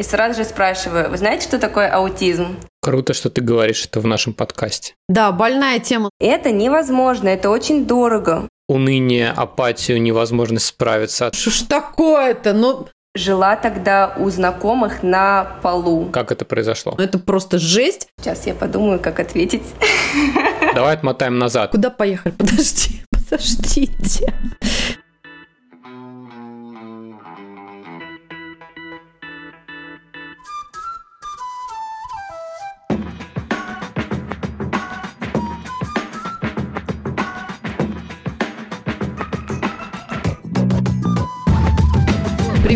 и сразу же спрашиваю, вы знаете, что такое аутизм? Круто, что ты говоришь это в нашем подкасте. Да, больная тема. Это невозможно, это очень дорого. Уныние, апатию, невозможность справиться. Что ж такое-то? Ну, Жила тогда у знакомых на полу. Как это произошло? это просто жесть. Сейчас я подумаю, как ответить. Давай отмотаем назад. Куда поехали? Подожди, подождите.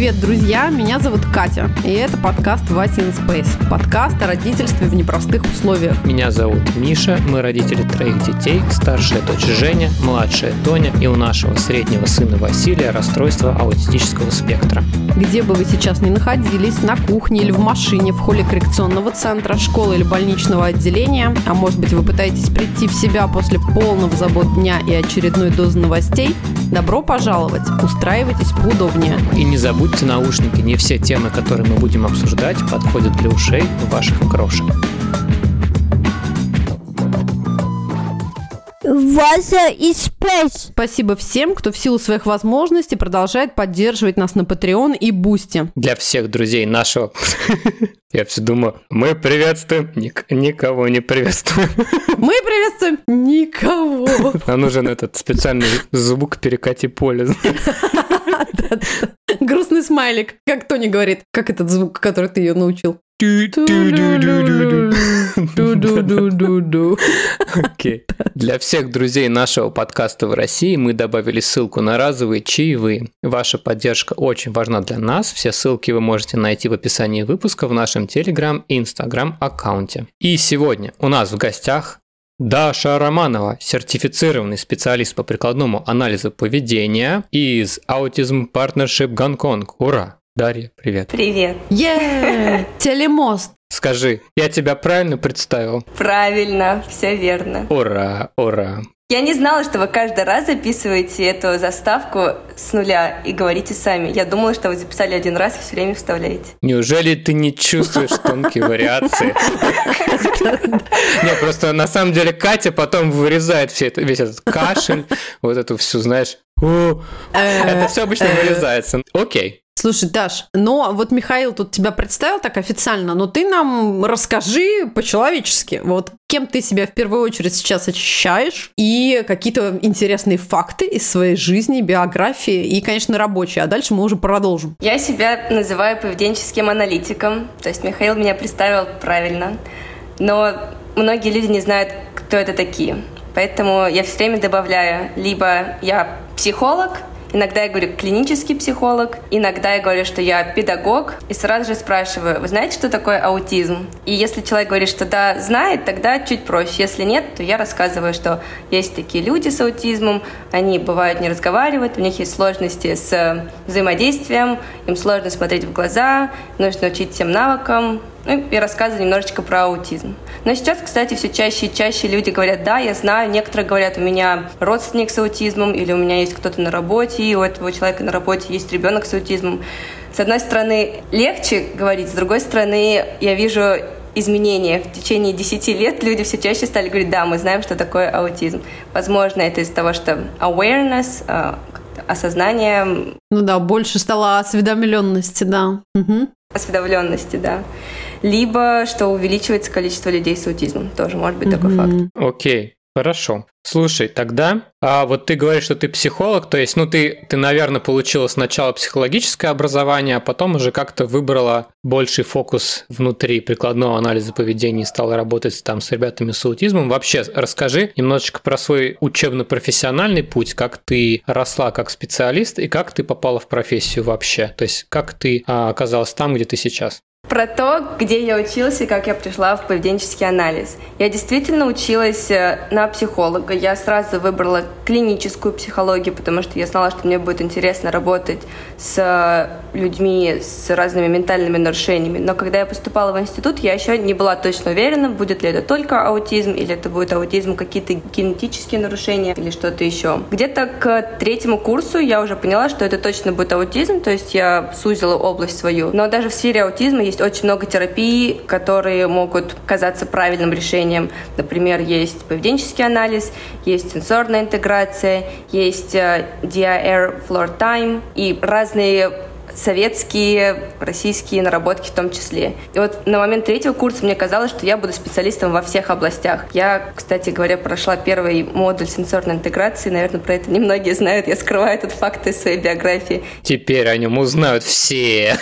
Привет, друзья! Меня зовут Катя, и это подкаст «Вася in Space». Подкаст о родительстве в непростых условиях. Меня зовут Миша, мы родители троих детей, старшая дочь Женя, младшая Тоня и у нашего среднего сына Василия расстройство аутистического спектра. Где бы вы сейчас ни находились, на кухне или в машине, в холле коррекционного центра, школы или больничного отделения, а может быть вы пытаетесь прийти в себя после полного забот дня и очередной дозы новостей, добро пожаловать! Устраивайтесь поудобнее. И не забудьте наушники, не все темы, которые мы будем обсуждать, подходят для ушей ваших крошек. Вася и Space. Спасибо всем, кто в силу своих возможностей продолжает поддерживать нас на Patreon и Boosty. Для всех друзей нашего... Я все думаю, мы приветствуем, ник- никого не приветствуем. Мы приветствуем никого. Нам нужен этот специальный звук перекати поле. Смайлик. Как Тони говорит. Как этот звук, который ты ее научил? Окей. Для всех друзей нашего подкаста в России мы добавили ссылку на разовые чаевые. Ваша поддержка очень важна для нас. Все ссылки вы можете найти в описании выпуска в нашем Telegram и Instagram аккаунте. И сегодня у нас в гостях Даша Романова, сертифицированный специалист по прикладному анализу поведения из Autism Partnership Гонконг. Ура! Дарья, привет. Привет. Е, телемост. Скажи, я тебя правильно представил? Правильно, все верно. Ура, ура. Я не знала, что вы каждый раз записываете эту заставку с нуля и говорите сами. Я думала, что вы записали один раз и все время вставляете. Неужели ты не чувствуешь тонкие вариации? Не, просто на самом деле Катя потом вырезает все это, весь этот кашель, вот эту всю, знаешь, «О». это все обычно вырезается. Окей. Слушай, Даш, но вот Михаил тут тебя представил так официально, но ты нам расскажи по-человечески, вот кем ты себя в первую очередь сейчас ощущаешь, и какие-то интересные факты из своей жизни, биографии и, конечно, рабочие, а дальше мы уже продолжим. Я себя называю поведенческим аналитиком, то есть Михаил меня представил правильно, но многие люди не знают, кто это такие. Поэтому я все время добавляю, либо я психолог, Иногда я говорю клинический психолог, иногда я говорю, что я педагог, и сразу же спрашиваю, вы знаете, что такое аутизм? И если человек говорит, что да, знает, тогда чуть проще. Если нет, то я рассказываю, что есть такие люди с аутизмом, они бывают не разговаривают, у них есть сложности с взаимодействием, им сложно смотреть в глаза, нужно учить всем навыкам, ну и рассказываю немножечко про аутизм. Но сейчас, кстати, все чаще и чаще люди говорят, да, я знаю, некоторые говорят, у меня родственник с аутизмом, или у меня есть кто-то на работе, и у этого человека на работе есть ребенок с аутизмом. С одной стороны, легче говорить, с другой стороны, я вижу изменения. В течение 10 лет люди все чаще стали говорить, да, мы знаем, что такое аутизм. Возможно, это из-за того, что awareness, а, осознание, Ну да, больше стало осведомленности, да. Мгм. осведомленности, да. Либо что увеличивается количество людей с аутизмом. Тоже может быть такой факт. Окей, хорошо. Слушай, тогда, а вот ты говоришь, что ты психолог, то есть, ну, ты, ты, наверное, получила сначала психологическое образование, а потом уже как-то выбрала больший фокус внутри прикладного анализа поведения и стала работать там с ребятами с аутизмом. Вообще, расскажи немножечко про свой учебно-профессиональный путь, как ты росла как специалист и как ты попала в профессию вообще, то есть, как ты а, оказалась там, где ты сейчас. Про то, где я училась и как я пришла в поведенческий анализ. Я действительно училась э, на психолога. Я сразу выбрала клиническую психологию, потому что я знала, что мне будет интересно работать с э, людьми с разными ментальными нарушениями. Но когда я поступала в институт, я еще не была точно уверена, будет ли это только аутизм, или это будет аутизм, какие-то генетические нарушения или что-то еще. Где-то к третьему курсу я уже поняла, что это точно будет аутизм, то есть я сузила область свою. Но даже в сфере аутизма есть есть очень много терапий, которые могут казаться правильным решением. Например, есть поведенческий анализ, есть сенсорная интеграция, есть э, DIR Floor Time и разные советские, российские наработки в том числе. И вот на момент третьего курса мне казалось, что я буду специалистом во всех областях. Я, кстати говоря, прошла первый модуль сенсорной интеграции. Наверное, про это немногие знают. Я скрываю этот факт из своей биографии. Теперь о нем узнают все.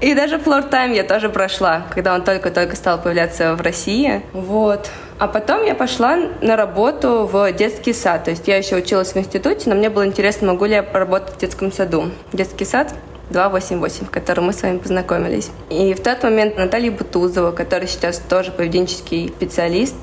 И даже Floor Time я тоже прошла, когда он только-только стал появляться в России. Вот. А потом я пошла на работу в детский сад. То есть я еще училась в институте, но мне было интересно, могу ли я поработать в детском саду. Детский сад 288, в котором мы с вами познакомились. И в тот момент Наталья Бутузова, которая сейчас тоже поведенческий специалист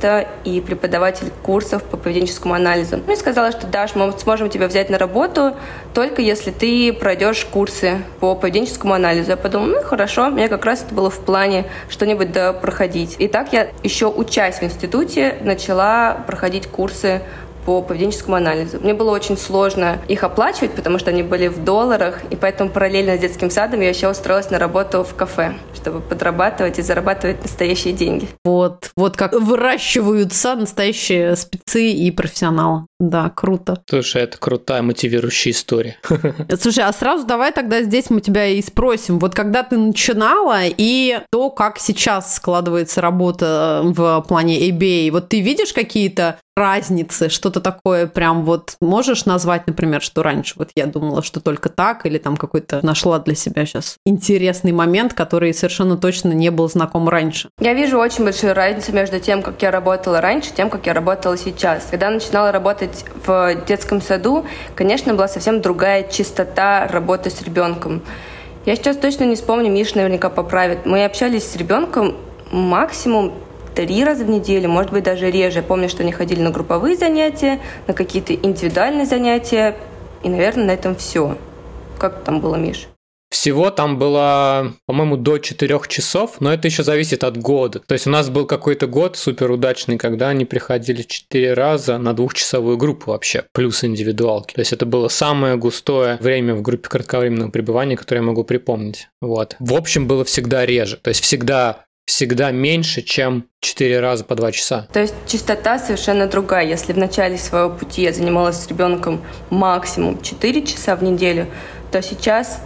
и преподаватель курсов по поведенческому анализу, мне сказала, что Даш, мы сможем тебя взять на работу только если ты пройдешь курсы по поведенческому анализу. Я подумала, ну хорошо, мне как раз это было в плане что-нибудь да проходить. И так я еще учась в институте начала проходить курсы по поведенческому анализу. Мне было очень сложно их оплачивать, потому что они были в долларах, и поэтому параллельно с детским садом я еще устроилась на работу в кафе, чтобы подрабатывать и зарабатывать настоящие деньги. Вот, вот как выращиваются настоящие спецы и профессионалы. Да, круто. Слушай, это крутая мотивирующая история. Слушай, а сразу давай тогда здесь мы тебя и спросим. Вот когда ты начинала и то, как сейчас складывается работа в плане ABA, вот ты видишь какие-то разницы, что-то такое прям вот можешь назвать, например, что раньше вот я думала, что только так, или там какой-то нашла для себя сейчас интересный момент, который совершенно точно не был знаком раньше? Я вижу очень большую разницу между тем, как я работала раньше, тем, как я работала сейчас. Когда начинала работать в детском саду, конечно, была совсем другая чистота работы с ребенком. Я сейчас точно не вспомню, Миша наверняка поправит. Мы общались с ребенком максимум три раза в неделю, может быть, даже реже. Я помню, что они ходили на групповые занятия, на какие-то индивидуальные занятия, и, наверное, на этом все. Как там было, Миш? Всего там было, по-моему, до 4 часов, но это еще зависит от года. То есть у нас был какой-то год супер удачный, когда они приходили 4 раза на двухчасовую группу вообще, плюс индивидуалки. То есть это было самое густое время в группе кратковременного пребывания, которое я могу припомнить. Вот. В общем, было всегда реже. То есть всегда всегда меньше, чем 4 раза по 2 часа. То есть частота совершенно другая. Если в начале своего пути я занималась с ребенком максимум 4 часа в неделю, то сейчас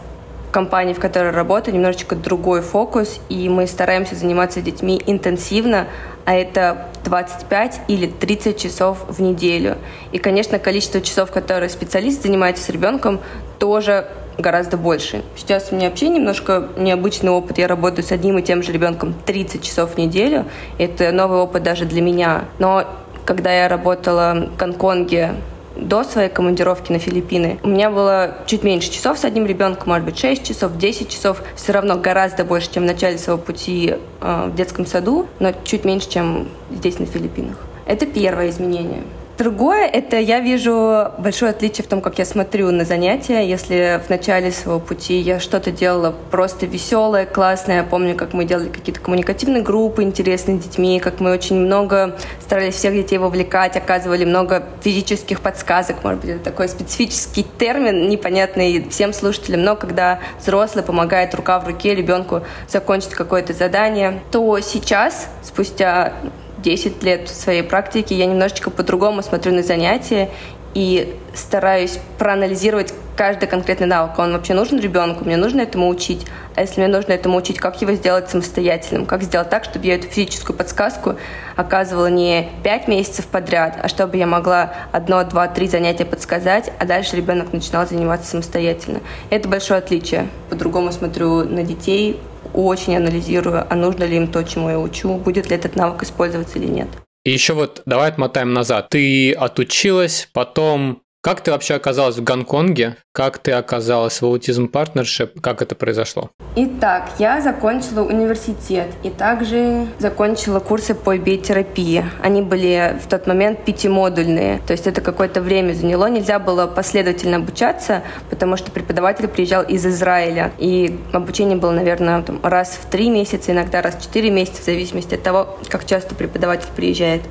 компании, в которой работаю, немножечко другой фокус, и мы стараемся заниматься детьми интенсивно, а это 25 или 30 часов в неделю. И, конечно, количество часов, которые специалист занимается с ребенком, тоже гораздо больше. Сейчас у меня вообще немножко необычный опыт. Я работаю с одним и тем же ребенком 30 часов в неделю. Это новый опыт даже для меня. Но когда я работала в Гонконге до своей командировки на Филиппины у меня было чуть меньше часов с одним ребенком, может быть, 6 часов, 10 часов. Все равно гораздо больше, чем в начале своего пути э, в детском саду, но чуть меньше, чем здесь на Филиппинах. Это первое изменение. Другое, это я вижу большое отличие в том, как я смотрю на занятия. Если в начале своего пути я что-то делала просто веселое, классное, я помню, как мы делали какие-то коммуникативные группы интересные с детьми, как мы очень много старались всех детей вовлекать, оказывали много физических подсказок, может быть, это такой специфический термин, непонятный всем слушателям, но когда взрослый помогает рука в руке ребенку закончить какое-то задание, то сейчас, спустя 10 лет своей практики я немножечко по-другому смотрю на занятия и стараюсь проанализировать каждый конкретный навык. Он вообще нужен ребенку, мне нужно этому учить. А если мне нужно этому учить, как его сделать самостоятельным? Как сделать так, чтобы я эту физическую подсказку оказывала не 5 месяцев подряд, а чтобы я могла одно, два, три занятия подсказать, а дальше ребенок начинал заниматься самостоятельно. Это большое отличие. По-другому смотрю на детей, очень анализирую, а нужно ли им то, чему я учу, будет ли этот навык использоваться или нет. И еще вот давай отмотаем назад. Ты отучилась, потом как ты вообще оказалась в Гонконге? Как ты оказалась в Autism Partnership? Как это произошло? Итак, я закончила университет и также закончила курсы по биотерапии. Они были в тот момент пятимодульные, то есть это какое-то время заняло. Нельзя было последовательно обучаться, потому что преподаватель приезжал из Израиля, и обучение было, наверное, там, раз в три месяца, иногда раз в четыре месяца, в зависимости от того, как часто преподаватель приезжает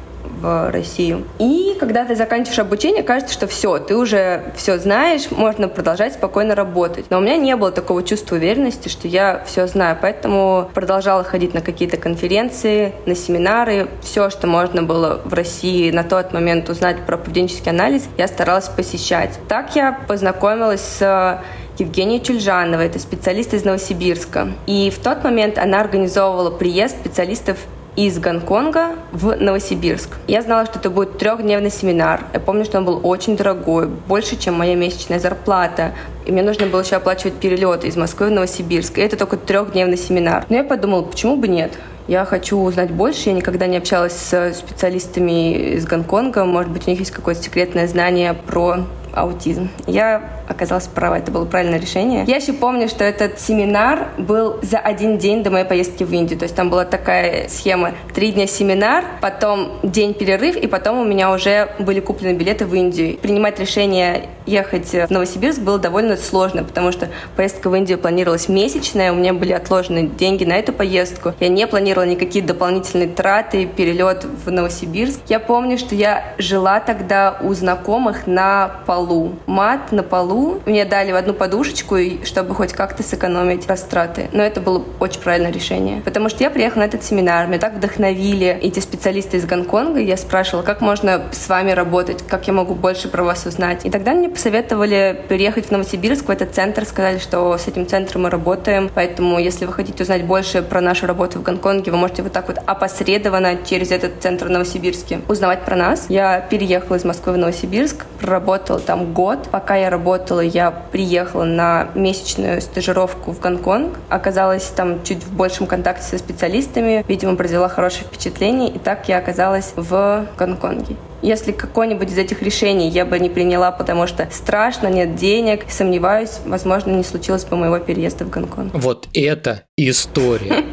в Россию. И когда ты заканчиваешь обучение, кажется, что все, ты уже все знаешь, можно продолжать спокойно работать. Но у меня не было такого чувства уверенности, что я все знаю, поэтому продолжала ходить на какие-то конференции, на семинары, все, что можно было в России на тот момент узнать про поведенческий анализ, я старалась посещать. Так я познакомилась с Евгения Чульжанова, это специалист из Новосибирска. И в тот момент она организовывала приезд специалистов из Гонконга в Новосибирск. Я знала, что это будет трехдневный семинар. Я помню, что он был очень дорогой, больше, чем моя месячная зарплата. И мне нужно было еще оплачивать перелеты из Москвы в Новосибирск. И это только трехдневный семинар. Но я подумала, почему бы нет? Я хочу узнать больше. Я никогда не общалась с специалистами из Гонконга. Может быть, у них есть какое-то секретное знание про аутизм. Я оказалась права, это было правильное решение. Я еще помню, что этот семинар был за один день до моей поездки в Индию. То есть там была такая схема. Три дня семинар, потом день перерыв, и потом у меня уже были куплены билеты в Индию. Принимать решение ехать в Новосибирск было довольно сложно, потому что поездка в Индию планировалась месячная, у меня были отложены деньги на эту поездку. Я не планировала никакие дополнительные траты, перелет в Новосибирск. Я помню, что я жила тогда у знакомых на полу. Мат на полу. Мне дали в одну подушечку, чтобы хоть как-то сэкономить растраты. Но это было очень правильное решение. Потому что я приехала на этот семинар, меня так вдохновили эти специалисты из Гонконга. Я спрашивала, как можно с вами работать, как я могу больше про вас узнать. И тогда мне посоветовали переехать в Новосибирск, в этот центр, сказали, что с этим центром мы работаем, поэтому если вы хотите узнать больше про нашу работу в Гонконге, вы можете вот так вот опосредованно через этот центр в Новосибирске узнавать про нас. Я переехала из Москвы в Новосибирск, проработала там год. Пока я работала, я приехала на месячную стажировку в Гонконг, оказалась там чуть в большем контакте со специалистами, видимо, произвела хорошее впечатление, и так я оказалась в Гонконге. Если какое-нибудь из этих решений я бы не приняла, потому что страшно, нет денег, сомневаюсь, возможно, не случилось бы моего переезда в Гонконг. Вот это история.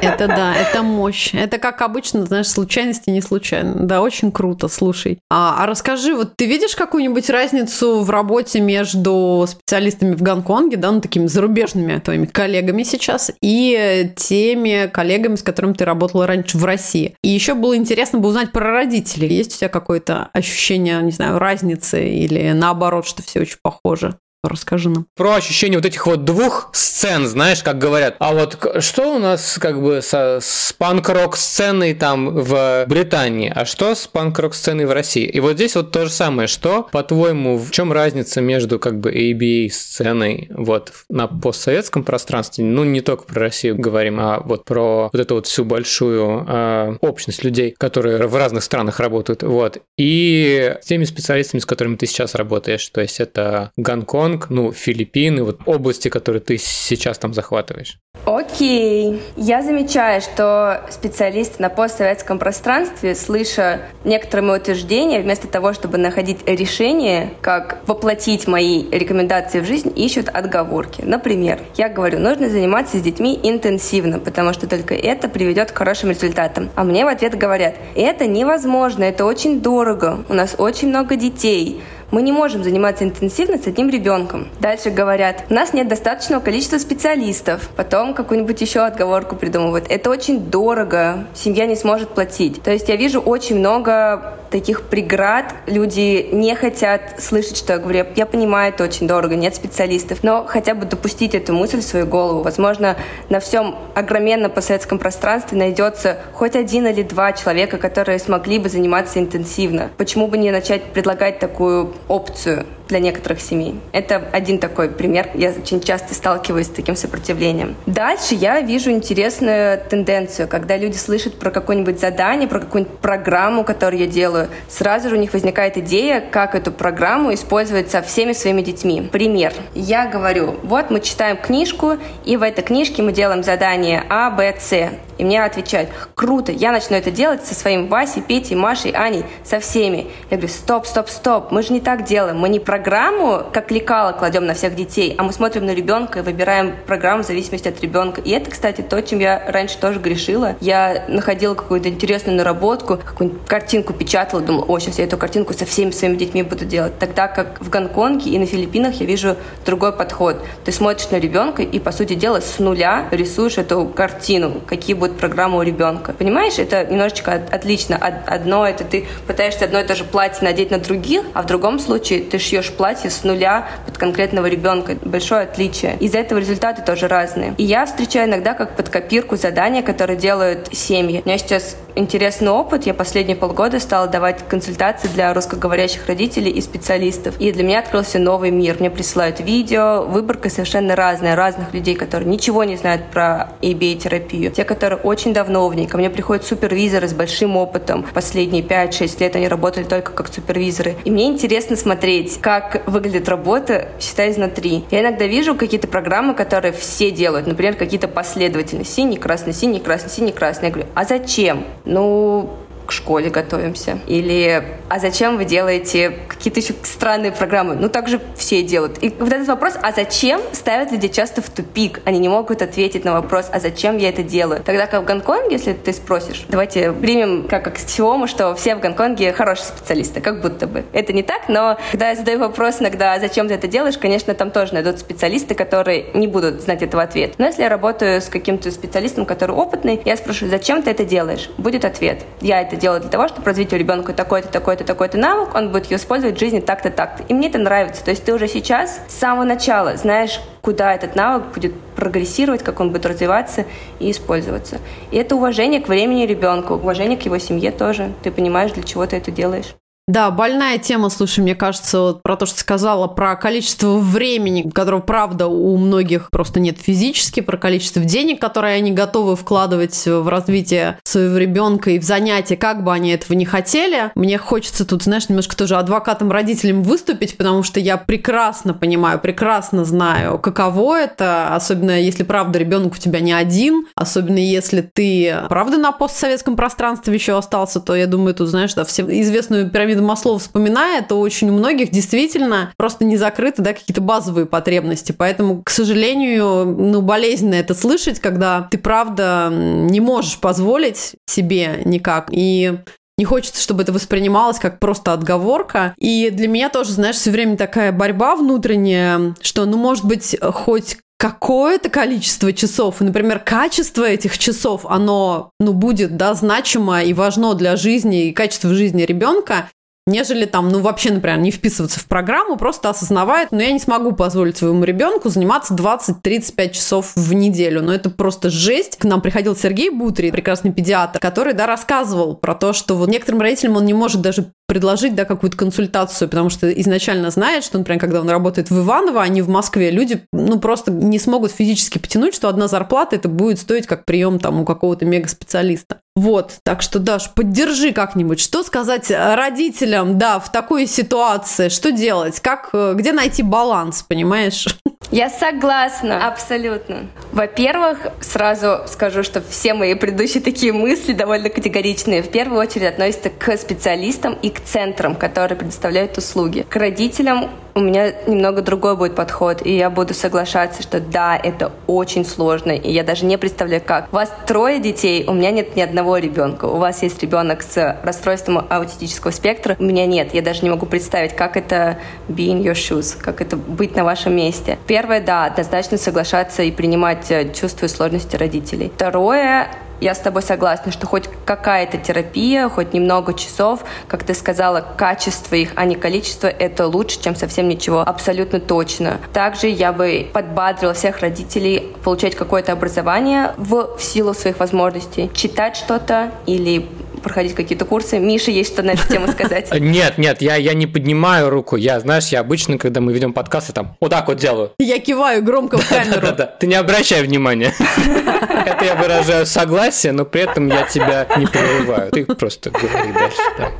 Это да, это мощь. Это как обычно, знаешь, случайности не случайно. Да, очень круто, слушай. А, а расскажи, вот ты видишь какую-нибудь разницу в работе между специалистами в Гонконге, да, ну такими зарубежными твоими коллегами сейчас, и теми коллегами, с которыми ты работала раньше в России? И еще было интересно бы узнать про родителей. Есть у тебя какое-то ощущение, не знаю, разницы или наоборот, что все очень похоже? Расскажи нам. Про ощущение вот этих вот двух сцен, знаешь, как говорят. А вот что у нас как бы со, с панк-рок сценой там в Британии, а что с панк-рок сценой в России? И вот здесь вот то же самое. Что, по-твоему, в чем разница между как бы ABA сценой вот на постсоветском пространстве? Ну, не только про Россию говорим, а вот про вот эту вот всю большую э, общность людей, которые в разных странах работают. Вот. И с теми специалистами, с которыми ты сейчас работаешь. То есть это Гонконг, Гонконг, ну, Филиппины, вот области, которые ты сейчас там захватываешь? Окей. Я замечаю, что специалисты на постсоветском пространстве, слыша некоторые мои утверждения, вместо того, чтобы находить решение, как воплотить мои рекомендации в жизнь, ищут отговорки. Например, я говорю, нужно заниматься с детьми интенсивно, потому что только это приведет к хорошим результатам. А мне в ответ говорят, это невозможно, это очень дорого, у нас очень много детей, мы не можем заниматься интенсивно с одним ребенком. Дальше говорят, у нас нет достаточного количества специалистов. Потом какую-нибудь еще отговорку придумывают. Это очень дорого, семья не сможет платить. То есть я вижу очень много таких преград. Люди не хотят слышать, что я говорю. Я понимаю, это очень дорого, нет специалистов. Но хотя бы допустить эту мысль в свою голову. Возможно, на всем огроменном постсоветском пространстве найдется хоть один или два человека, которые смогли бы заниматься интенсивно. Почему бы не начать предлагать такую опцию для некоторых семей. Это один такой пример. Я очень часто сталкиваюсь с таким сопротивлением. Дальше я вижу интересную тенденцию, когда люди слышат про какое-нибудь задание, про какую-нибудь программу, которую я делаю, сразу же у них возникает идея, как эту программу использовать со всеми своими детьми. Пример. Я говорю, вот мы читаем книжку, и в этой книжке мы делаем задание А, Б, С. И мне отвечают, круто, я начну это делать со своим Васей, Петей, Машей, Аней, со всеми. Я говорю, стоп, стоп, стоп, мы же не так делаем. Мы не программу, как лекало, кладем на всех детей, а мы смотрим на ребенка и выбираем программу в зависимости от ребенка. И это, кстати, то, чем я раньше тоже грешила. Я находила какую-то интересную наработку, какую-нибудь картинку печатала, думала, о, сейчас я эту картинку со всеми своими детьми буду делать. Тогда как в Гонконге и на Филиппинах я вижу другой подход. Ты смотришь на ребенка и, по сути дела, с нуля рисуешь эту картину, какие будут программы у ребенка. Понимаешь, это немножечко отлично. Одно это ты пытаешься одно и то же платье надеть на других, а в другом случае ты шьешь платье с нуля под конкретного ребенка. Большое отличие. Из-за этого результаты тоже разные. И я встречаю иногда как под копирку задания, которые делают семьи. У меня сейчас интересный опыт. Я последние полгода стала давать консультации для русскоговорящих родителей и специалистов. И для меня открылся новый мир. Мне присылают видео, выборка совершенно разная, разных людей, которые ничего не знают про ABA-терапию. Те, которые очень давно в ней. Ко мне приходят супервизоры с большим опытом. Последние 5-6 лет они работали только как супервизоры. И мне интересно смотреть, как выглядит работа, считай, изнутри. Я иногда вижу какие-то программы, которые все делают. Например, какие-то последовательные. Синий, красный, синий, красный, синий, красный. Я говорю, а зачем? Ну, к школе готовимся. Или а зачем вы делаете какие-то еще странные программы? Ну, так же все делают. И вот этот вопрос, а зачем, ставят людей часто в тупик. Они не могут ответить на вопрос, а зачем я это делаю? Тогда как в Гонконге, если ты спросишь, давайте примем как аксиому, что все в Гонконге хорошие специалисты, как будто бы. Это не так, но когда я задаю вопрос иногда, а зачем ты это делаешь, конечно, там тоже найдут специалисты, которые не будут знать этого ответа. Но если я работаю с каким-то специалистом, который опытный, я спрошу, зачем ты это делаешь? Будет ответ. Я это делаю для того, чтобы развить у ребенка такой-то, такой-то, такой-то навык, он будет ее использовать в жизни так-то, так-то. И мне это нравится. То есть ты уже сейчас с самого начала знаешь, куда этот навык будет прогрессировать, как он будет развиваться и использоваться. И это уважение к времени ребенка, уважение к его семье тоже. Ты понимаешь, для чего ты это делаешь. Да, больная тема, слушай, мне кажется, вот про то, что сказала, про количество времени, которого, правда, у многих просто нет физически, про количество денег, которые они готовы вкладывать в развитие своего ребенка и в занятия, как бы они этого не хотели. Мне хочется тут, знаешь, немножко тоже адвокатом родителям выступить, потому что я прекрасно понимаю, прекрасно знаю, каково это, особенно если, правда, ребенок у тебя не один, особенно если ты, правда, на постсоветском пространстве еще остался, то я думаю, тут, знаешь, да, все известную пирамиду пирамиду Маслоу вспоминая, то очень у многих действительно просто не закрыты да, какие-то базовые потребности. Поэтому, к сожалению, ну, болезненно это слышать, когда ты, правда, не можешь позволить себе никак. И не хочется, чтобы это воспринималось как просто отговорка. И для меня тоже, знаешь, все время такая борьба внутренняя, что, ну, может быть, хоть какое-то количество часов, и, например, качество этих часов, оно, ну, будет, да, значимо и важно для жизни и качества жизни ребенка, нежели там, ну, вообще, например, не вписываться в программу, просто осознавает, но я не смогу позволить своему ребенку заниматься 20-35 часов в неделю. Но это просто жесть. К нам приходил Сергей Бутри, прекрасный педиатр, который, да, рассказывал про то, что вот некоторым родителям он не может даже предложить, да, какую-то консультацию, потому что изначально знает, что, например, когда он работает в Иваново, а не в Москве, люди, ну, просто не смогут физически потянуть, что одна зарплата это будет стоить как прием там у какого-то мега-специалиста. Вот, так что, Даш, поддержи как-нибудь. Что сказать родителям, да, в такой ситуации? Что делать? Как, э, где найти баланс, понимаешь? Я согласна, абсолютно. Во-первых, сразу скажу, что все мои предыдущие такие мысли довольно категоричные. В первую очередь относятся к специалистам и к центрам, которые предоставляют услуги. К родителям у меня немного другой будет подход, и я буду соглашаться, что да, это очень сложно, и я даже не представляю, как. У вас трое детей, у меня нет ни одного ребенка. У вас есть ребенок с расстройством аутистического спектра, у меня нет. Я даже не могу представить, как это be in your shoes, как это быть на вашем месте. Первое, да, однозначно соглашаться и принимать э, чувства и сложности родителей. Второе, я с тобой согласна, что хоть какая-то терапия, хоть немного часов, как ты сказала, качество их, а не количество, это лучше, чем совсем ничего. Абсолютно точно. Также я бы подбадрила всех родителей получать какое-то образование в, в силу своих возможностей. Читать что-то или проходить какие-то курсы. Миша, есть что на эту тему сказать? Нет, нет, я, я не поднимаю руку. Я, знаешь, я обычно, когда мы ведем подкасты, там вот так вот делаю. Я киваю громко в камеру. Да-да-да, ты не обращай внимания. Это я выражаю согласие, но при этом я тебя не прерываю. Ты просто говори дальше, да.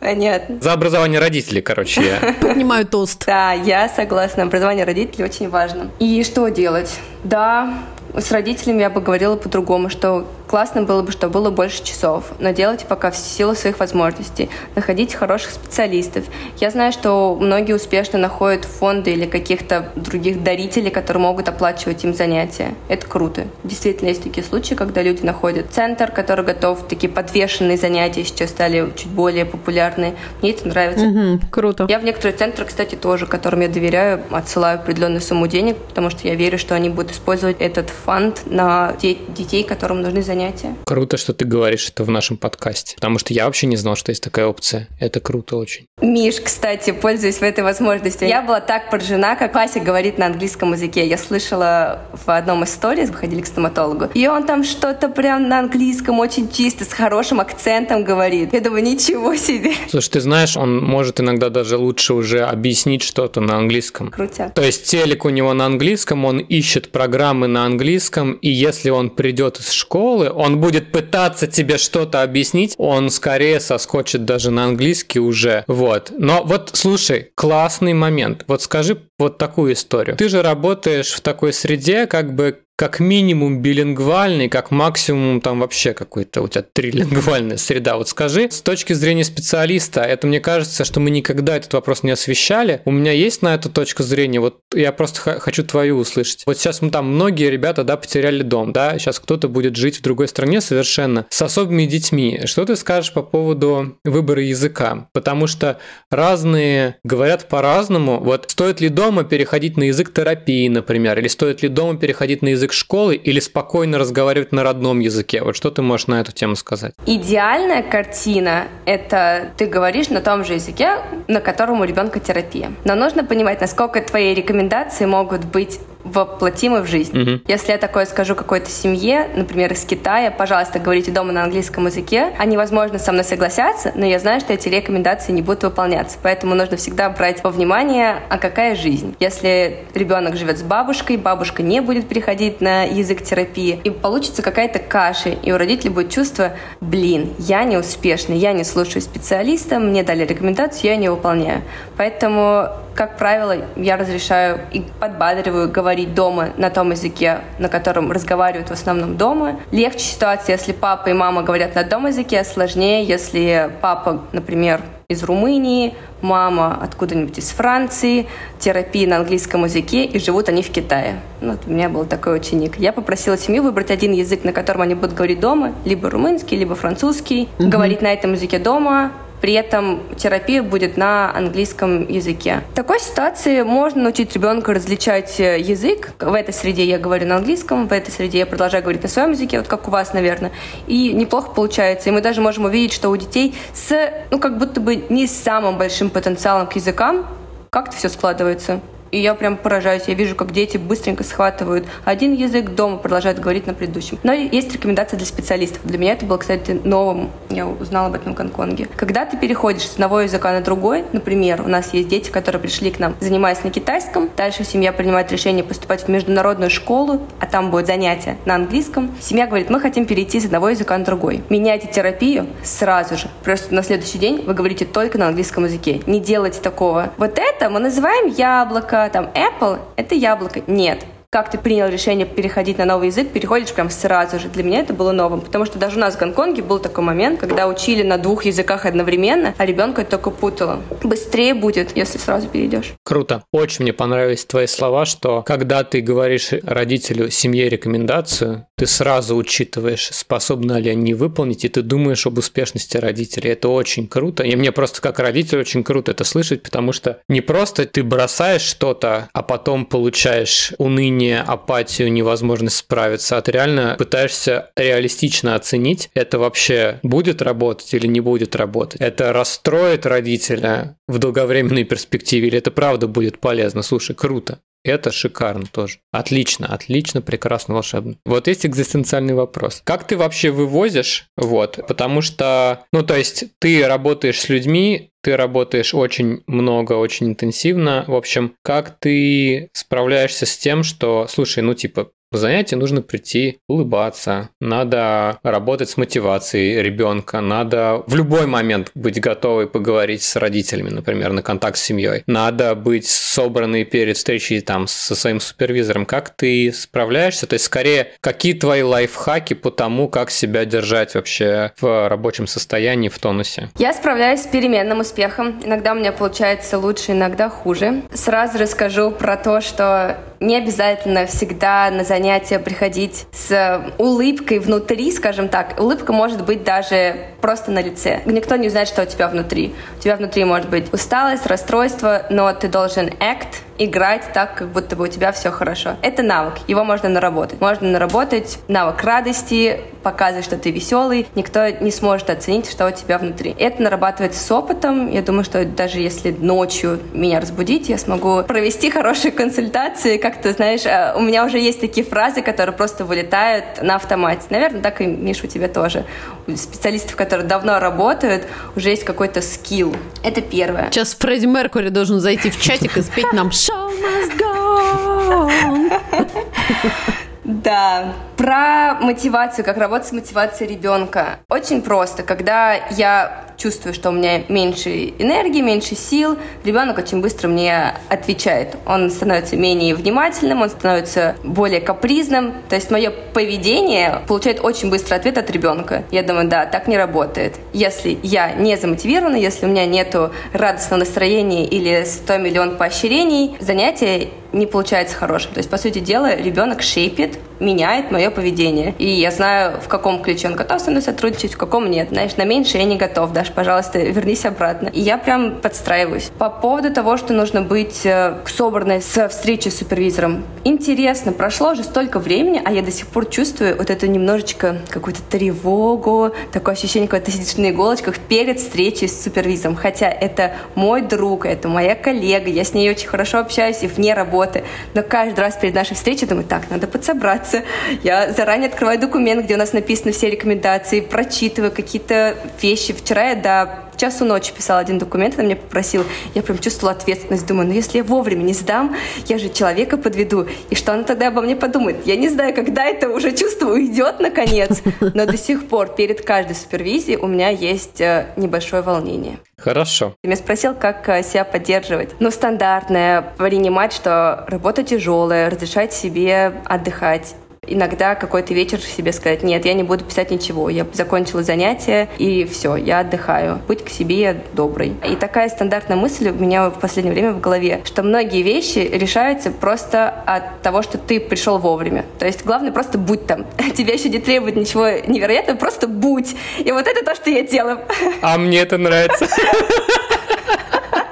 Понятно. За образование родителей, короче, я. Поднимаю тост. Да, я согласна. Образование родителей очень важно. И что делать? Да, с родителями я бы говорила по-другому, что классно было бы, чтобы было больше часов, но делайте пока в силу своих возможностей. Находите хороших специалистов. Я знаю, что многие успешно находят фонды или каких-то других дарителей, которые могут оплачивать им занятия. Это круто. Действительно, есть такие случаи, когда люди находят центр, который готов, такие подвешенные занятия сейчас стали чуть более популярны. Мне это нравится. Угу, круто. Я в некоторые центры, кстати, тоже, которым я доверяю, отсылаю определенную сумму денег, потому что я верю, что они будут использовать этот фонд на де- детей, которым нужны занятия. Круто, что ты говоришь это в нашем подкасте, потому что я вообще не знал, что есть такая опция. Это круто очень. Миш, кстати, пользуясь в этой возможностью, я была так поражена, как Вася говорит на английском языке. Я слышала в одном из сторис, выходили к стоматологу, и он там что-то прям на английском очень чисто, с хорошим акцентом говорит. Я думаю, ничего себе. Слушай, ты знаешь, он может иногда даже лучше уже объяснить что-то на английском. Крутя. То есть телек у него на английском, он ищет программы на английском, и если он придет из школы, он будет пытаться тебе что-то объяснить, он скорее соскочит даже на английский уже. Вот. Но вот слушай, классный момент. Вот скажи вот такую историю. Ты же работаешь в такой среде, как бы как минимум билингвальный, как максимум там вообще какой-то у тебя трилингвальная среда. Вот скажи, с точки зрения специалиста, это мне кажется, что мы никогда этот вопрос не освещали. У меня есть на эту точку зрения, вот я просто хочу твою услышать. Вот сейчас мы там многие ребята, да, потеряли дом, да, сейчас кто-то будет жить в другой стране совершенно с особыми детьми. Что ты скажешь по поводу выбора языка? Потому что разные говорят по-разному. Вот стоит ли дома переходить на язык терапии, например, или стоит ли дома переходить на язык школы или спокойно разговаривать на родном языке? Вот что ты можешь на эту тему сказать? Идеальная картина – это ты говоришь на том же языке, на котором у ребенка терапия. Но нужно понимать, насколько твои рекомендации могут быть воплотимы в жизнь. Угу. Если я такое скажу какой-то семье, например, из Китая, пожалуйста, говорите дома на английском языке, они, возможно, со мной согласятся, но я знаю, что эти рекомендации не будут выполняться. Поэтому нужно всегда брать во внимание, а какая жизнь. Если ребенок живет с бабушкой, бабушка не будет переходить на язык терапии, и получится какая-то каша, и у родителей будет чувство, блин, я не успешный, я не слушаю специалиста, мне дали рекомендацию, я не выполняю. Поэтому как правило, я разрешаю и подбадриваю говорить дома на том языке, на котором разговаривают в основном дома. Легче ситуация, если папа и мама говорят на одном языке, сложнее, если папа, например, из Румынии, мама откуда-нибудь из Франции, терапия на английском языке, и живут они в Китае. Ну, вот у меня был такой ученик. Я попросила семью выбрать один язык, на котором они будут говорить дома, либо румынский, либо французский, mm-hmm. говорить на этом языке дома, при этом терапия будет на английском языке. В такой ситуации можно научить ребенка различать э, язык. В этой среде я говорю на английском, в этой среде я продолжаю говорить на своем языке, вот как у вас, наверное. И неплохо получается. И мы даже можем увидеть, что у детей с, ну, как будто бы не самым большим потенциалом к языкам как-то все складывается и я прям поражаюсь. Я вижу, как дети быстренько схватывают один язык, дома продолжают говорить на предыдущем. Но есть рекомендации для специалистов. Для меня это было, кстати, новым. Я узнала об этом в Гонконге. Когда ты переходишь с одного языка на другой, например, у нас есть дети, которые пришли к нам, занимаясь на китайском, дальше семья принимает решение поступать в международную школу, а там будет занятие на английском. Семья говорит, мы хотим перейти с одного языка на другой. Меняйте терапию сразу же. Просто на следующий день вы говорите только на английском языке. Не делайте такого. Вот это мы называем яблоко, там Apple — это яблоко. Нет, как ты принял решение переходить на новый язык, переходишь прям сразу же. Для меня это было новым, потому что даже у нас в Гонконге был такой момент, когда учили на двух языках одновременно, а ребенка это только путало. Быстрее будет, если сразу перейдешь. Круто. Очень мне понравились твои слова, что когда ты говоришь родителю семье рекомендацию, ты сразу учитываешь, способны ли они выполнить, и ты думаешь об успешности родителей. Это очень круто. И мне просто как родитель очень круто это слышать, потому что не просто ты бросаешь что-то, а потом получаешь уныние уныние, апатию, невозможность справиться, а ты реально пытаешься реалистично оценить, это вообще будет работать или не будет работать. Это расстроит родителя в долговременной перспективе или это правда будет полезно. Слушай, круто. Это шикарно тоже. Отлично, отлично, прекрасно, волшебно. Вот есть экзистенциальный вопрос. Как ты вообще вывозишь? Вот, потому что, ну, то есть ты работаешь с людьми, ты работаешь очень много, очень интенсивно. В общем, как ты справляешься с тем, что, слушай, ну, типа, В занятие нужно прийти, улыбаться, надо работать с мотивацией ребенка, надо в любой момент быть готовой поговорить с родителями, например, на контакт с семьей. Надо быть собранной перед встречей там со своим супервизором. Как ты справляешься? То есть, скорее, какие твои лайфхаки по тому, как себя держать вообще в рабочем состоянии, в тонусе? Я справляюсь с переменным успехом. Иногда у меня получается лучше, иногда хуже. Сразу расскажу про то, что не обязательно всегда на занятия приходить с улыбкой внутри, скажем так. Улыбка может быть даже просто на лице. Никто не знает, что у тебя внутри. У тебя внутри может быть усталость, расстройство, но ты должен act, играть так, как будто бы у тебя все хорошо. Это навык, его можно наработать. Можно наработать навык радости, показывать, что ты веселый, никто не сможет оценить, что у тебя внутри. Это нарабатывается с опытом. Я думаю, что даже если ночью меня разбудить, я смогу провести хорошие консультации. Как ты знаешь, э, у меня уже есть такие фразы, которые просто вылетают на автомате. Наверное, так и, Миша, у тебя тоже. У специалистов, которые давно работают, уже есть какой-то скилл. Это первое. Сейчас Фредди Меркури должен зайти в чатик и спеть нам «Show must go on». Да, про мотивацию, как работать с мотивацией ребенка. Очень просто. Когда я чувствую, что у меня меньше энергии, меньше сил, ребенок очень быстро мне отвечает. Он становится менее внимательным, он становится более капризным. То есть мое поведение получает очень быстрый ответ от ребенка. Я думаю, да, так не работает. Если я не замотивирована, если у меня нету радостного настроения или 100 миллион поощрений, занятие не получается хорошим. То есть, по сути дела, ребенок шейпит, меняет мое поведение. И я знаю, в каком ключе он готов со мной сотрудничать, в каком нет. Знаешь, на меньше я не готов. Даш, пожалуйста, вернись обратно. И я прям подстраиваюсь. По поводу того, что нужно быть э, собранной со встречи с супервизором. Интересно, прошло уже столько времени, а я до сих пор чувствую вот эту немножечко какую-то тревогу, такое ощущение, когда ты сидишь на иголочках перед встречей с супервизором. Хотя это мой друг, это моя коллега, я с ней очень хорошо общаюсь и вне работы. Но каждый раз перед нашей встречей думаю, так, надо подсобраться, я заранее открываю документ, где у нас написаны все рекомендации, прочитываю какие-то вещи. Вчера я до часу ночи писала один документ, она меня попросила. Я прям чувствовала ответственность. Думаю, ну если я вовремя не сдам, я же человека подведу. И что она тогда обо мне подумает? Я не знаю, когда это уже чувство уйдет наконец, но до сих пор перед каждой супервизией у меня есть э, небольшое волнение. Хорошо. Ты меня спросил, как э, себя поддерживать. Ну, стандартное, принимать, что работа тяжелая, разрешать себе отдыхать иногда какой-то вечер себе сказать, нет, я не буду писать ничего, я закончила занятие, и все, я отдыхаю. Быть к себе доброй. И такая стандартная мысль у меня в последнее время в голове, что многие вещи решаются просто от того, что ты пришел вовремя. То есть главное просто будь там. Тебя еще не требует ничего невероятного, просто будь. И вот это то, что я делаю. А мне это нравится.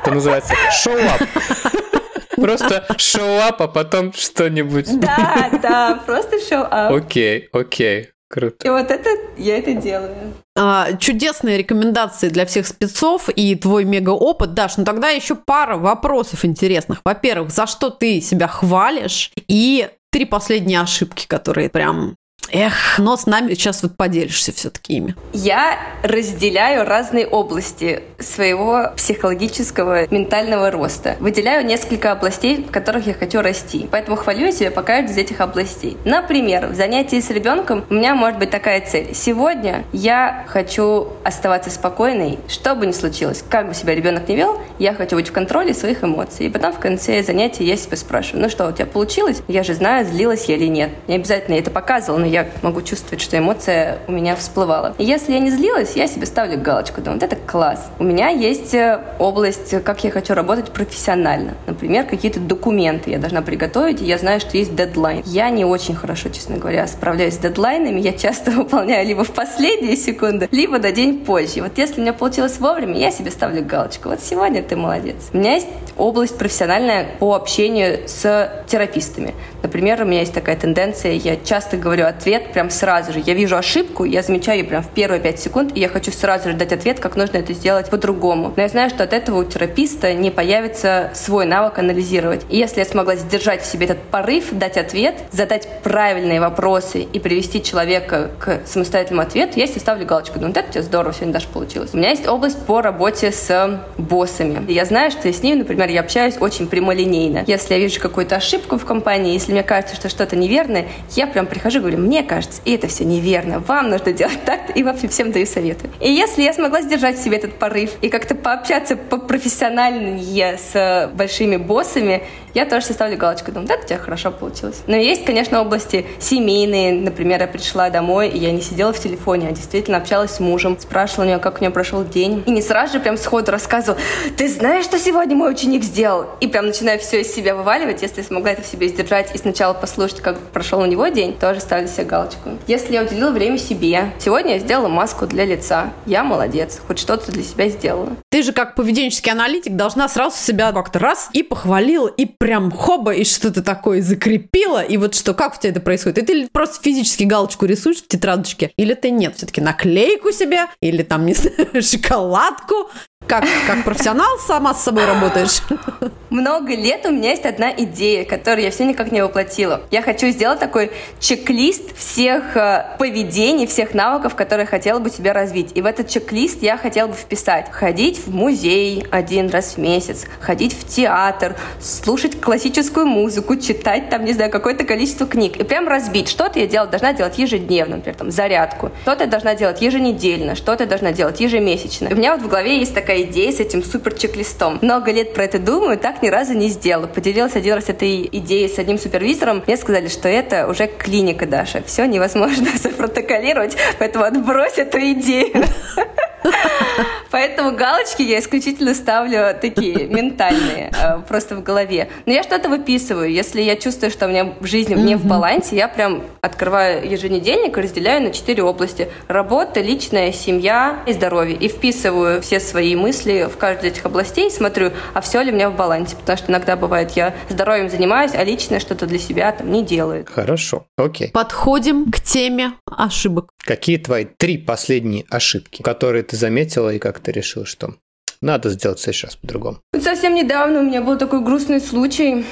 Это называется up. Просто шоу-ап, а потом что-нибудь. Да, да, просто шоу-ап. Окей, окей. Круто. И вот это я это делаю. А, чудесные рекомендации для всех спецов и твой мега-опыт. Даш, ну тогда еще пара вопросов интересных. Во-первых, за что ты себя хвалишь? И три последние ошибки, которые прям Эх, но с нами сейчас вот поделишься все-таки ими. Я разделяю разные области своего психологического, ментального роста. Выделяю несколько областей, в которых я хочу расти. Поэтому хвалю себя по каждой из этих областей. Например, в занятии с ребенком у меня может быть такая цель. Сегодня я хочу оставаться спокойной, что бы ни случилось. Как бы себя ребенок не вел, я хочу быть в контроле своих эмоций. И потом в конце занятия я себя спрашиваю, ну что, у тебя получилось? Я же знаю, злилась я или нет. Не обязательно я это показывала, но я могу чувствовать, что эмоция у меня всплывала. И если я не злилась, я себе ставлю галочку, думаю, вот это класс. У меня есть э, область, как я хочу работать профессионально. Например, какие-то документы я должна приготовить, и я знаю, что есть дедлайн. Я не очень хорошо, честно говоря, справляюсь с дедлайнами. Я часто выполняю либо в последние секунды, либо на день позже. Вот если у меня получилось вовремя, я себе ставлю галочку. Вот сегодня ты молодец. У меня есть область профессиональная по общению с терапистами. Например, у меня есть такая тенденция, я часто говорю ответ ответ прям сразу же. Я вижу ошибку, я замечаю ее прям в первые пять секунд, и я хочу сразу же дать ответ, как нужно это сделать по-другому. Но я знаю, что от этого у тераписта не появится свой навык анализировать. И если я смогла сдержать в себе этот порыв, дать ответ, задать правильные вопросы и привести человека к самостоятельному ответу, я себе ставлю галочку. Ну, вот это у тебя здорово сегодня даже получилось. У меня есть область по работе с боссами. Я знаю, что с ними, например, я общаюсь очень прямолинейно. Если я вижу какую-то ошибку в компании, если мне кажется, что что-то неверное, я прям прихожу и говорю, мне кажется, и это все неверно, вам нужно делать так, и вообще всем даю советы. И если я смогла сдержать в себе этот порыв и как-то пообщаться по-профессиональнее с большими боссами, я тоже составлю галочку, думаю, да, у тебя хорошо получилось. Но есть, конечно, области семейные. Например, я пришла домой, и я не сидела в телефоне, а действительно общалась с мужем, спрашивала у нее, как у нее прошел день. И не сразу же прям сходу рассказывал, ты знаешь, что сегодня мой ученик сделал? И прям начинаю все из себя вываливать. Если смогла это в себе сдержать и сначала послушать, как прошел у него день, тоже ставлю себе галочку. Если я уделила время себе, сегодня я сделала маску для лица, я молодец, хоть что-то для себя сделала. Ты же как поведенческий аналитик должна сразу себя как-то раз и похвалила, и прям хоба, и что-то такое закрепила, и вот что, как у тебя это происходит? И ты просто физически галочку рисуешь в тетрадочке, или ты нет, все-таки наклейку себе, или там, не знаю, шоколадку, как, как профессионал сама с собой работаешь? Много лет у меня есть одна идея, которую я все никак не воплотила. Я хочу сделать такой чек-лист всех э, поведений, всех навыков, которые хотела бы себе развить. И в этот чек-лист я хотела бы вписать ходить в музей один раз в месяц, ходить в театр, слушать классическую музыку, читать там, не знаю, какое-то количество книг. И прям разбить. Что-то я делать, должна делать ежедневно, например, там, зарядку. Что-то я должна делать еженедельно, что-то я должна делать ежемесячно. И у меня вот в голове есть такая такая идея с этим супер чек-листом. Много лет про это думаю, так ни разу не сделала. Поделилась один раз этой идеей с одним супервизором. Мне сказали, что это уже клиника, Даша. Все невозможно запротоколировать, поэтому отбрось эту идею. Поэтому галочки я исключительно ставлю такие ментальные, э, просто в голове. Но я что-то выписываю. Если я чувствую, что у меня в жизни не в балансе, я прям открываю еженедельник и разделяю на четыре области. Работа, личная, семья и здоровье. И вписываю все свои мысли в каждую из этих областей, смотрю, а все ли у меня в балансе. Потому что иногда бывает, я здоровьем занимаюсь, а личное что-то для себя там не делаю. Хорошо, окей. Подходим к теме ошибок. Какие твои три последние ошибки, которые ты заметила и как ты решила, что надо сделать в следующий по-другому? Совсем недавно у меня был такой грустный случай.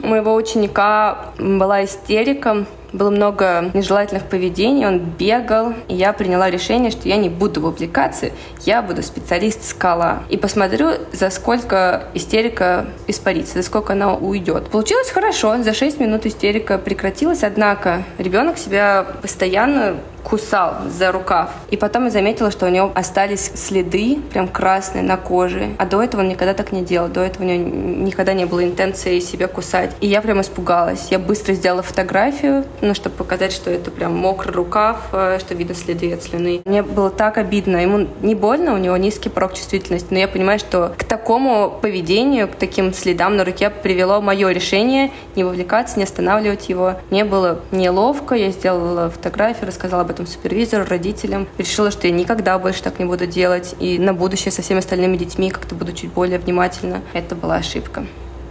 У моего ученика была истерика, было много нежелательных поведений, он бегал, и я приняла решение, что я не буду в аппликации, я буду специалист-скала. И посмотрю, за сколько истерика испарится, за сколько она уйдет. Получилось хорошо, за 6 минут истерика прекратилась, однако ребенок себя постоянно кусал за рукав. И потом я заметила, что у него остались следы, прям красные, на коже. А до этого он никогда так не делал. До этого у него никогда не было интенции себя кусать. И я прям испугалась. Я быстро сделала фотографию, ну, чтобы показать, что это прям мокрый рукав, э, что видно следы от слюны. Мне было так обидно. Ему не больно, у него низкий порог чувствительности, но я понимаю, что к такому поведению, к таким следам на руке привело мое решение не вовлекаться, не останавливать его. Мне было неловко, я сделала фотографию, рассказала об этом супервизору, родителям. Решила, что я никогда больше так не буду делать. И на будущее со всеми остальными детьми как-то буду чуть более внимательна. Это была ошибка.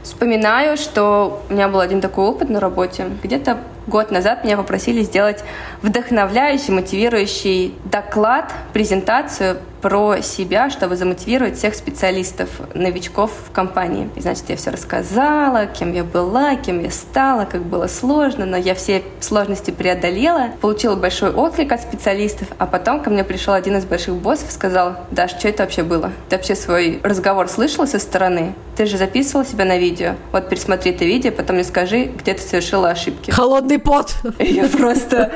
Вспоминаю, что у меня был один такой опыт на работе. Где-то год назад меня попросили сделать вдохновляющий, мотивирующий доклад, презентацию про себя, чтобы замотивировать всех специалистов, новичков в компании. И, значит, я все рассказала, кем я была, кем я стала, как было сложно, но я все сложности преодолела, получила большой отклик от специалистов, а потом ко мне пришел один из больших боссов и сказал, Даш, что это вообще было? Ты вообще свой разговор слышала со стороны? Ты же записывала себя на видео. Вот пересмотри это видео, потом мне скажи, где ты совершила ошибки. Холодный пот. Я просто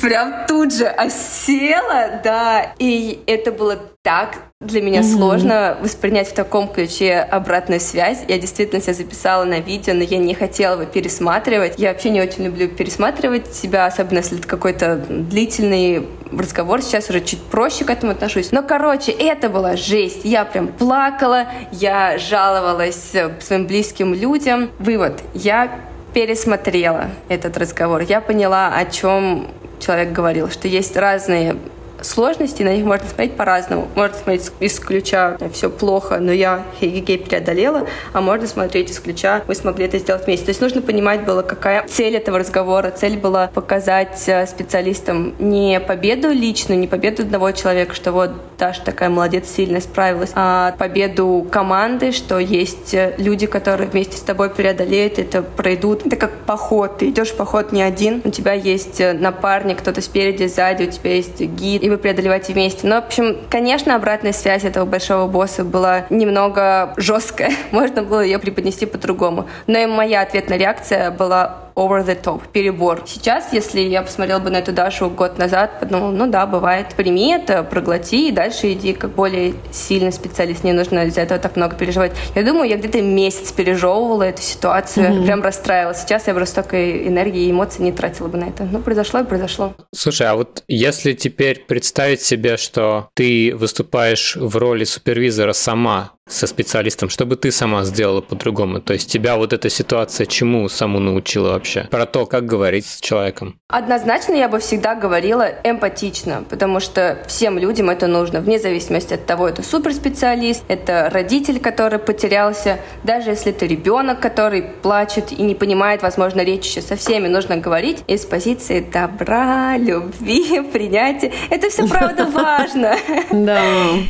прям тут же осела, да, и это было так для меня mm-hmm. сложно воспринять в таком ключе обратную связь. Я действительно себя записала на видео, но я не хотела его пересматривать. Я вообще не очень люблю пересматривать себя, особенно если это какой-то длительный разговор. Сейчас уже чуть проще к этому отношусь. Но, короче, это была жесть. Я прям плакала, я жаловалась своим близким людям. Вывод. Я пересмотрела этот разговор. Я поняла, о чем человек говорил, что есть разные сложности, на них можно смотреть по-разному. Можно смотреть из ключа «все плохо, но я хей преодолела», а можно смотреть из ключа «мы смогли это сделать вместе». То есть нужно понимать было, какая цель этого разговора. Цель была показать э, специалистам не победу личную, не победу одного человека, что вот Даша такая молодец, сильно справилась, а победу команды, что есть э, люди, которые вместе с тобой преодолеют это, пройдут. Это как поход. Ты идешь в поход не один, у тебя есть э, напарник, кто-то спереди, сзади, у тебя есть гид, и вы преодолеваете вместе. Но, в общем, конечно, обратная связь этого большого босса была немного жесткая. Можно было ее преподнести по-другому. Но и моя ответная реакция была over the top, перебор. Сейчас, если я посмотрела бы на эту Дашу год назад, подумала, ну да, бывает. Прими это, проглоти и дальше иди как более сильный специалист. Не нужно из-за этого так много переживать. Я думаю, я где-то месяц пережевывала эту ситуацию, mm-hmm. прям расстраивалась. Сейчас я бы столько энергии и эмоций не тратила бы на это. Ну, произошло и произошло. Слушай, а вот если теперь представить себе, что ты выступаешь в роли супервизора сама, со специалистом, чтобы ты сама сделала по-другому? То есть тебя вот эта ситуация чему саму научила вообще? Про то, как говорить с человеком. Однозначно я бы всегда говорила эмпатично, потому что всем людям это нужно, вне зависимости от того, это суперспециалист, это родитель, который потерялся, даже если это ребенок, который плачет и не понимает, возможно, речь еще со всеми, нужно говорить из позиции добра, любви, принятия. Это все правда важно. Да,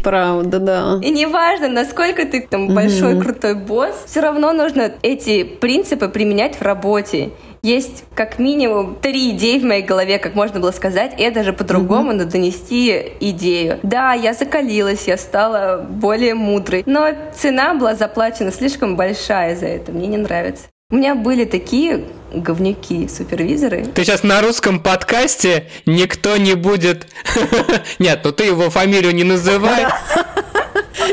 правда, да. И не важно, насколько насколько ты там большой крутой босс, все равно нужно эти принципы применять в работе. Есть как минимум три идеи в моей голове, как можно было сказать, и это же по-другому, но донести идею. Да, я закалилась, я стала более мудрой, но цена была заплачена слишком большая за это, мне не нравится. У меня были такие говнюки супервизоры. Ты сейчас на русском подкасте никто не будет... Нет, ну ты его фамилию не называй.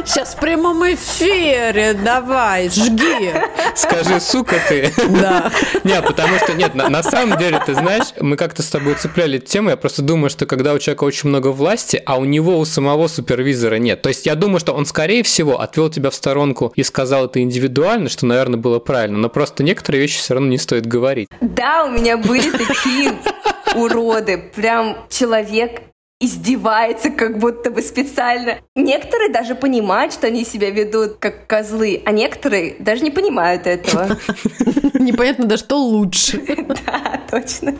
Сейчас в прямом эфире, давай, жги. Скажи, сука ты. Да. Нет, потому что, нет, на, на самом деле, ты знаешь, мы как-то с тобой цепляли тему, я просто думаю, что когда у человека очень много власти, а у него у самого супервизора нет. То есть я думаю, что он, скорее всего, отвел тебя в сторонку и сказал это индивидуально, что, наверное, было правильно, но просто некоторые вещи все равно не стоит говорить. Да, у меня были такие уроды. Прям человек издевается как будто бы специально. Некоторые даже понимают, что они себя ведут как козлы, а некоторые даже не понимают этого. Непонятно, да что лучше. Да, точно.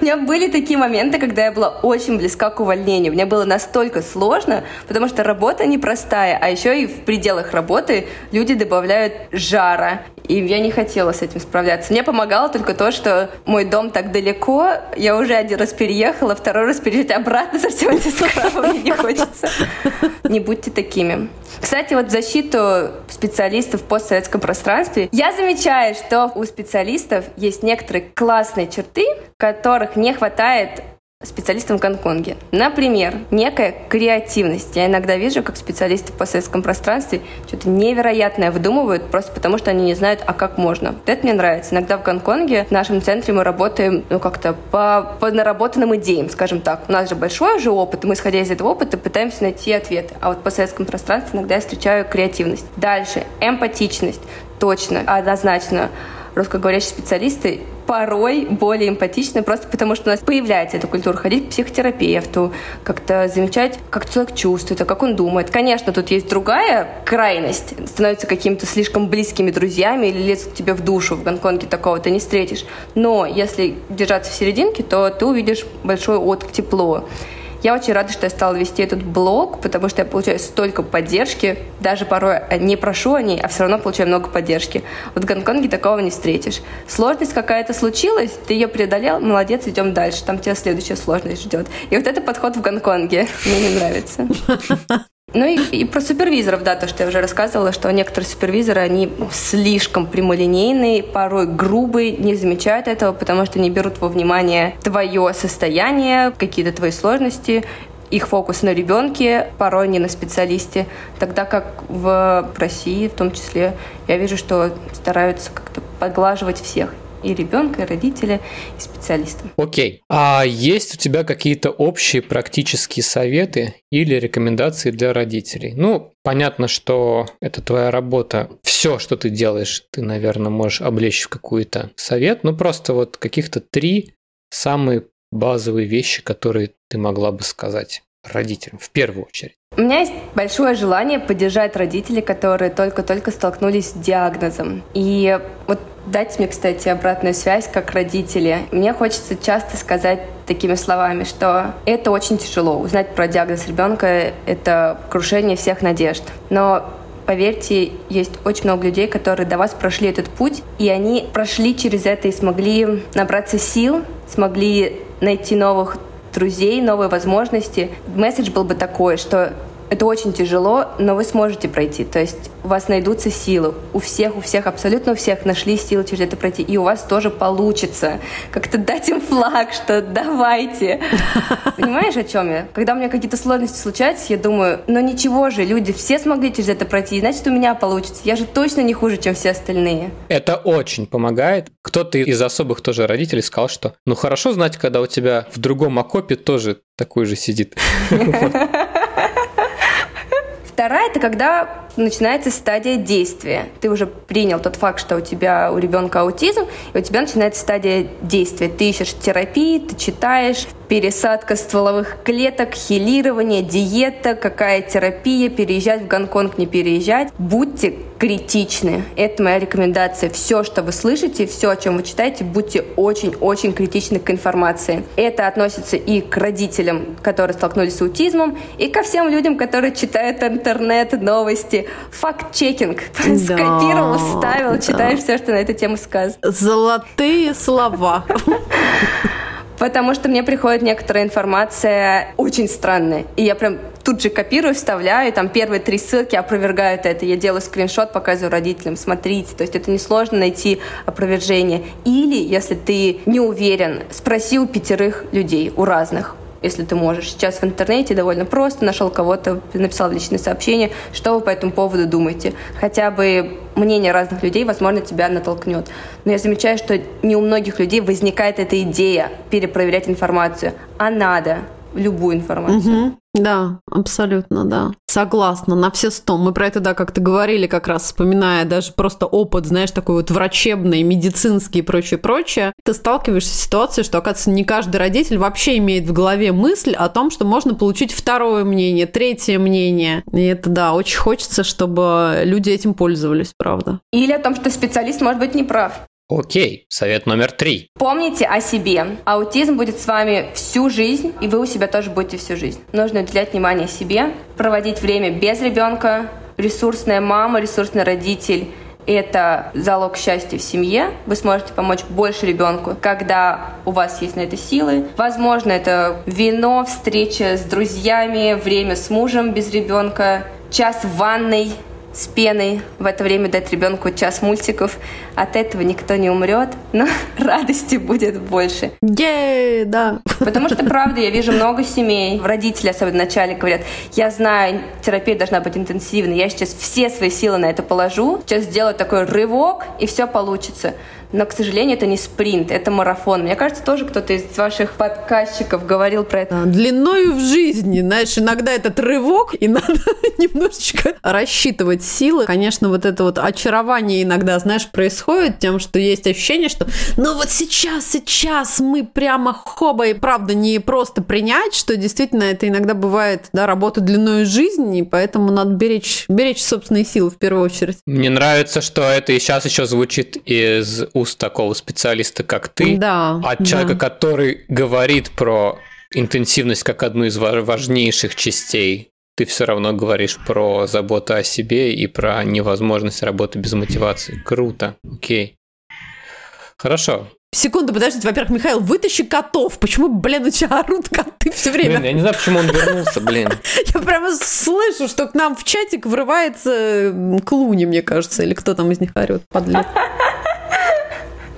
У меня были такие моменты, когда я была очень близка к увольнению. Мне было настолько сложно, потому что работа непростая, а еще и в пределах работы люди добавляют жара. И я не хотела с этим справляться. Мне помогало только то, что мой дом так далеко, я уже один раз переехала, второй раз переезжать обратно совсем эти скрабы мне не хочется. Не будьте такими. Кстати, вот в защиту специалистов в постсоветском пространстве я замечаю, что у специалистов есть некоторые классные черты, которых не хватает специалистам в Гонконге. Например, некая креативность. Я иногда вижу, как специалисты по советском пространстве что-то невероятное выдумывают, просто потому что они не знают, а как можно. Это мне нравится. Иногда в Гонконге в нашем центре мы работаем ну, как-то по, по наработанным идеям, скажем так. У нас же большой уже опыт, и мы, исходя из этого опыта, пытаемся найти ответы. А вот по советскому пространству иногда я встречаю креативность. Дальше. Эмпатичность. Точно, однозначно русскоговорящие специалисты порой более эмпатичны, просто потому что у нас появляется эта культура ходить к психотерапевту, как-то замечать, как человек чувствует, а как он думает. Конечно, тут есть другая крайность, становятся какими-то слишком близкими друзьями или лезут к тебе в душу. В Гонконге такого ты не встретишь. Но если держаться в серединке, то ты увидишь большой отклик, тепло. Я очень рада, что я стала вести этот блог, потому что я получаю столько поддержки. Даже порой не прошу о ней, а все равно получаю много поддержки. Вот в Гонконге такого не встретишь. Сложность какая-то случилась, ты ее преодолел, молодец, идем дальше. Там тебя следующая сложность ждет. И вот это подход в Гонконге мне не нравится. Ну и, и про супервизоров, да, то, что я уже рассказывала, что некоторые супервизоры, они слишком прямолинейные, порой грубые, не замечают этого, потому что не берут во внимание твое состояние, какие-то твои сложности, их фокус на ребенке, порой не на специалисте. Тогда как в России, в том числе, я вижу, что стараются как-то подглаживать всех и ребенка, и родителя, и специалиста. Окей. А есть у тебя какие-то общие практические советы или рекомендации для родителей? Ну, понятно, что это твоя работа. Все, что ты делаешь, ты, наверное, можешь облечь в какой-то совет. Ну, просто вот каких-то три самые базовые вещи, которые ты могла бы сказать родителям в первую очередь? У меня есть большое желание поддержать родителей, которые только-только столкнулись с диагнозом. И вот дайте мне, кстати, обратную связь как родители. Мне хочется часто сказать такими словами, что это очень тяжело. Узнать про диагноз ребенка — это крушение всех надежд. Но поверьте, есть очень много людей, которые до вас прошли этот путь, и они прошли через это и смогли набраться сил, смогли найти новых друзей, новые возможности. Месседж был бы такой, что это очень тяжело, но вы сможете пройти. То есть у вас найдутся силы. У всех, у всех, абсолютно у всех нашли силы через это пройти. И у вас тоже получится. Как-то дать им флаг, что давайте. Понимаешь, о чем я? Когда у меня какие-то сложности случаются, я думаю, ну ничего же, люди все смогли через это пройти, значит у меня получится. Я же точно не хуже, чем все остальные. Это очень помогает. Кто-то из особых тоже родителей сказал, что ну хорошо знать, когда у тебя в другом окопе тоже такой же сидит. Вторая – это когда начинается стадия действия. Ты уже принял тот факт, что у тебя у ребенка аутизм, и у тебя начинается стадия действия. Ты ищешь терапии, ты читаешь, пересадка стволовых клеток, хилирование, диета, какая терапия, переезжать в Гонконг, не переезжать. Будьте критичны. Это моя рекомендация. Все, что вы слышите, все, о чем вы читаете, будьте очень-очень критичны к информации. Это относится и к родителям, которые столкнулись с аутизмом, и ко всем людям, которые читают интернет, новости. Факт-чекинг. Да, Скопировал, вставил, да. читаешь все, что на эту тему сказано. Золотые слова. потому что мне приходит некоторая информация очень странная. И я прям тут же копирую, вставляю, там первые три ссылки опровергают это. Я делаю скриншот, показываю родителям, смотрите. То есть это несложно найти опровержение. Или, если ты не уверен, спроси у пятерых людей, у разных если ты можешь. Сейчас в интернете довольно просто, нашел кого-то, написал личное сообщение, что вы по этому поводу думаете. Хотя бы мнение разных людей, возможно, тебя натолкнет. Но я замечаю, что не у многих людей возникает эта идея перепроверять информацию, а надо любую информацию. Угу. Да, абсолютно, да. Согласна, на все сто. Мы про это, да, как-то говорили, как раз вспоминая даже просто опыт, знаешь, такой вот врачебный, медицинский и прочее, прочее. Ты сталкиваешься с ситуацией, что, оказывается, не каждый родитель вообще имеет в голове мысль о том, что можно получить второе мнение, третье мнение. И это, да, очень хочется, чтобы люди этим пользовались, правда. Или о том, что специалист может быть неправ. Окей, совет номер три. Помните о себе. Аутизм будет с вами всю жизнь, и вы у себя тоже будете всю жизнь. Нужно уделять внимание себе, проводить время без ребенка. Ресурсная мама, ресурсный родитель – это залог счастья в семье. Вы сможете помочь больше ребенку, когда у вас есть на это силы. Возможно, это вино, встреча с друзьями, время с мужем без ребенка, час в ванной – с пеной, в это время дать ребенку час мультиков. От этого никто не умрет, но радости будет больше. Yeah, да. Потому что, правда, я вижу много семей, родители особенно в начале говорят, я знаю, терапия должна быть интенсивной, я сейчас все свои силы на это положу, сейчас сделаю такой рывок, и все получится. Но, к сожалению, это не спринт, это марафон. Мне кажется, тоже кто-то из ваших подказчиков говорил про это. Длиною в жизни, знаешь, иногда этот рывок, и надо немножечко рассчитывать силы. Конечно, вот это вот очарование иногда, знаешь, происходит тем, что есть ощущение, что ну вот сейчас, сейчас мы прямо хоба, и правда не просто принять, что действительно это иногда бывает, да, работа длиною жизни, и поэтому надо беречь, беречь собственные силы в первую очередь. Мне нравится, что это и сейчас еще звучит из уст такого специалиста, как ты, да, от человека, да. который говорит про интенсивность как одну из важнейших частей ты все равно говоришь про заботу о себе и про невозможность работы без мотивации. Круто, окей. Хорошо. Секунду, подождите. Во-первых, Михаил, вытащи котов. Почему, блин, у тебя орут коты все время? Блин, я не знаю, почему он вернулся, блин. Я прямо слышу, что к нам в чатик врывается Клуни, мне кажется, или кто там из них орет, подлец.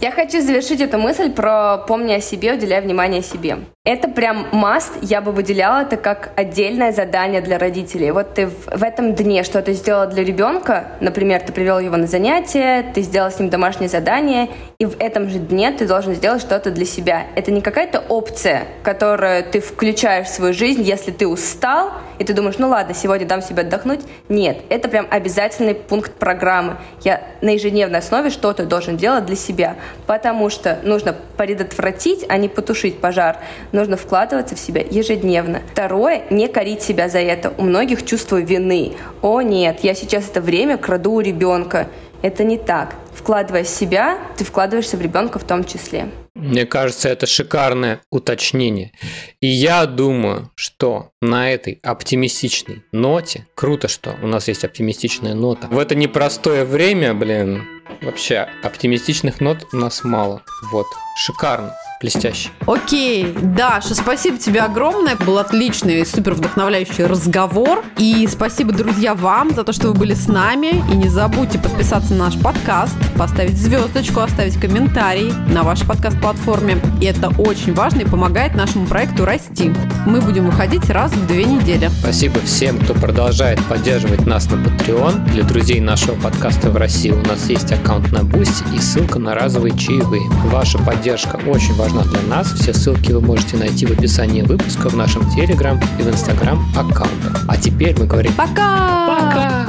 Я хочу завершить эту мысль про «помни о себе, уделяй внимание себе». Это прям маст, я бы выделяла это как отдельное задание для родителей. Вот ты в, в этом дне что-то сделал для ребенка, например, ты привел его на занятие, ты сделал с ним домашнее задание, и в этом же дне ты должен сделать что-то для себя. Это не какая-то опция, которую ты включаешь в свою жизнь, если ты устал, и ты думаешь, ну ладно, сегодня дам себе отдохнуть. Нет, это прям обязательный пункт программы. Я на ежедневной основе что-то должен делать для себя, потому что нужно предотвратить, а не потушить пожар. Нужно вкладываться в себя ежедневно. Второе, не корить себя за это. У многих чувство вины. О нет, я сейчас это время краду у ребенка. Это не так. Вкладывая в себя, ты вкладываешься в ребенка в том числе. Мне кажется, это шикарное уточнение. И я думаю, что на этой оптимистичной ноте, круто, что у нас есть оптимистичная нота, в это непростое время, блин, вообще оптимистичных нот у нас мало. Вот, шикарно блестяще. Окей, Даша, спасибо тебе огромное. Был отличный и супер вдохновляющий разговор. И спасибо, друзья, вам за то, что вы были с нами. И не забудьте подписаться на наш подкаст, поставить звездочку, оставить комментарий на вашей подкаст-платформе. И это очень важно и помогает нашему проекту расти. Мы будем выходить раз в две недели. Спасибо всем, кто продолжает поддерживать нас на Patreon. Для друзей нашего подкаста в России у нас есть аккаунт на Boosty и ссылка на разовые чаевые. Ваша поддержка очень важна важна для нас. Все ссылки вы можете найти в описании выпуска в нашем Телеграм и в Инстаграм аккаунтах. А теперь мы говорим пока! Пока!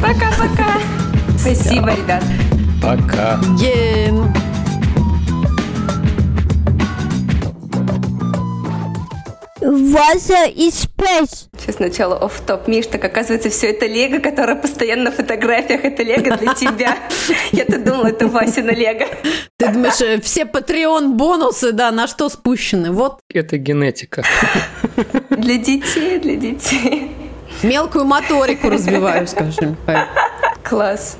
Пока-пока! Спасибо, ребят. Пока. Ген. Вася и Space. Сейчас сначала оф топ Миш, так оказывается, все это Лего, которое постоянно на фотографиях. Это Лего для тебя. Я-то думала, это Васина Лего. Ты думаешь, э, все Patreon бонусы, да, на что спущены? Вот. Это генетика. Для детей, для детей. Мелкую моторику развиваю, скажем. Класс.